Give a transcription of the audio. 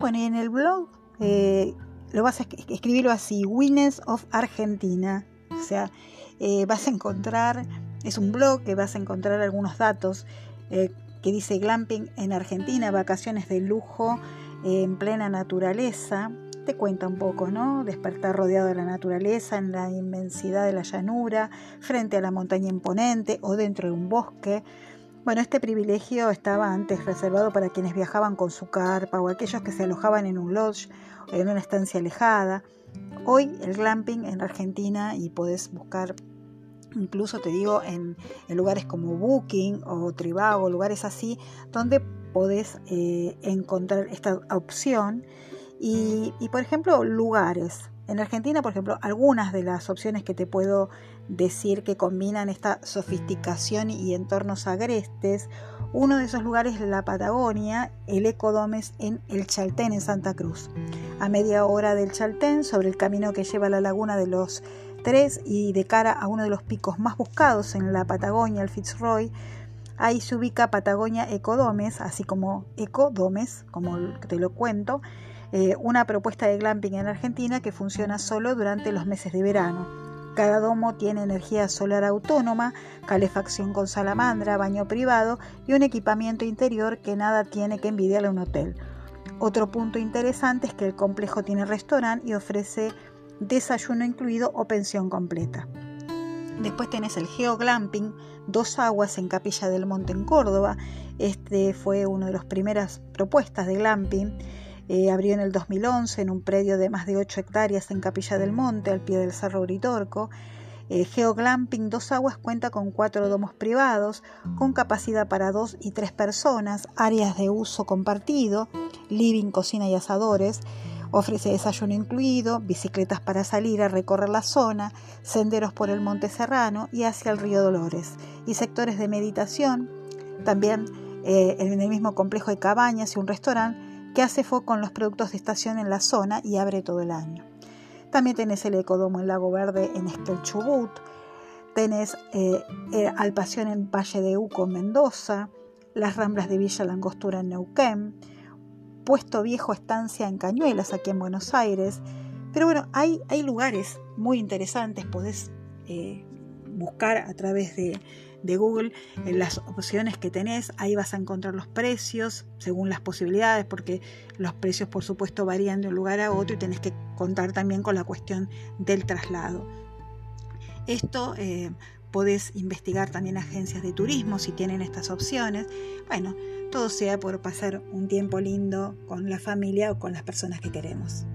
Bueno, y en el blog eh, lo vas a escribirlo así, Winners of Argentina. O sea, eh, vas a encontrar, es un blog que vas a encontrar algunos datos eh, que dice glamping en Argentina, vacaciones de lujo en plena naturaleza. Te cuenta un poco, ¿no? Despertar rodeado de la naturaleza, en la inmensidad de la llanura, frente a la montaña imponente o dentro de un bosque. Bueno, este privilegio estaba antes reservado para quienes viajaban con su carpa o aquellos que se alojaban en un lodge o en una estancia alejada. Hoy el glamping en Argentina y podés buscar incluso te digo en, lugares como Booking o Trivago, lugares así, donde podés eh, encontrar esta opción. Y, y, por ejemplo, lugares. En Argentina, por ejemplo, algunas de las opciones que te puedo decir que combinan esta sofisticación y entornos agrestes. Uno de esos lugares es la Patagonia, el Ecodomes en el Chaltén, en Santa Cruz. A media hora del Chaltén, sobre el camino que lleva a la laguna de los Tres y de cara a uno de los picos más buscados en la Patagonia, el Fitzroy, ahí se ubica Patagonia Ecodomes, así como Ecodomes, como te lo cuento, eh, una propuesta de glamping en Argentina que funciona solo durante los meses de verano. Cada domo tiene energía solar autónoma, calefacción con salamandra, baño privado y un equipamiento interior que nada tiene que envidiarle a un hotel. Otro punto interesante es que el complejo tiene restaurante y ofrece desayuno incluido o pensión completa. Después tenés el Geoglamping, Dos Aguas en Capilla del Monte en Córdoba. Este fue una de las primeras propuestas de glamping eh, abrió en el 2011 en un predio de más de 8 hectáreas en Capilla del Monte, al pie del Cerro Uritorco. Eh, Geoglamping Dos Aguas cuenta con cuatro domos privados, con capacidad para dos y tres personas, áreas de uso compartido, living, cocina y asadores. Ofrece desayuno incluido, bicicletas para salir a recorrer la zona, senderos por el Monte Serrano y hacia el río Dolores, y sectores de meditación. También eh, en el mismo complejo de cabañas y un restaurante que hace foco con los productos de estación en la zona y abre todo el año. También tenés el Ecodomo en Lago Verde en Esquelchubut, tenés eh, eh, Alpación en Valle de Uco en Mendoza, las Ramblas de Villa Langostura en Neuquén, Puesto Viejo Estancia en Cañuelas aquí en Buenos Aires. Pero bueno, hay, hay lugares muy interesantes, podés eh, buscar a través de, de Google en las opciones que tenés. Ahí vas a encontrar los precios según las posibilidades, porque los precios por supuesto varían de un lugar a otro y tenés que contar también con la cuestión del traslado. Esto eh, podés investigar también agencias de turismo si tienen estas opciones. Bueno, todo sea por pasar un tiempo lindo con la familia o con las personas que queremos.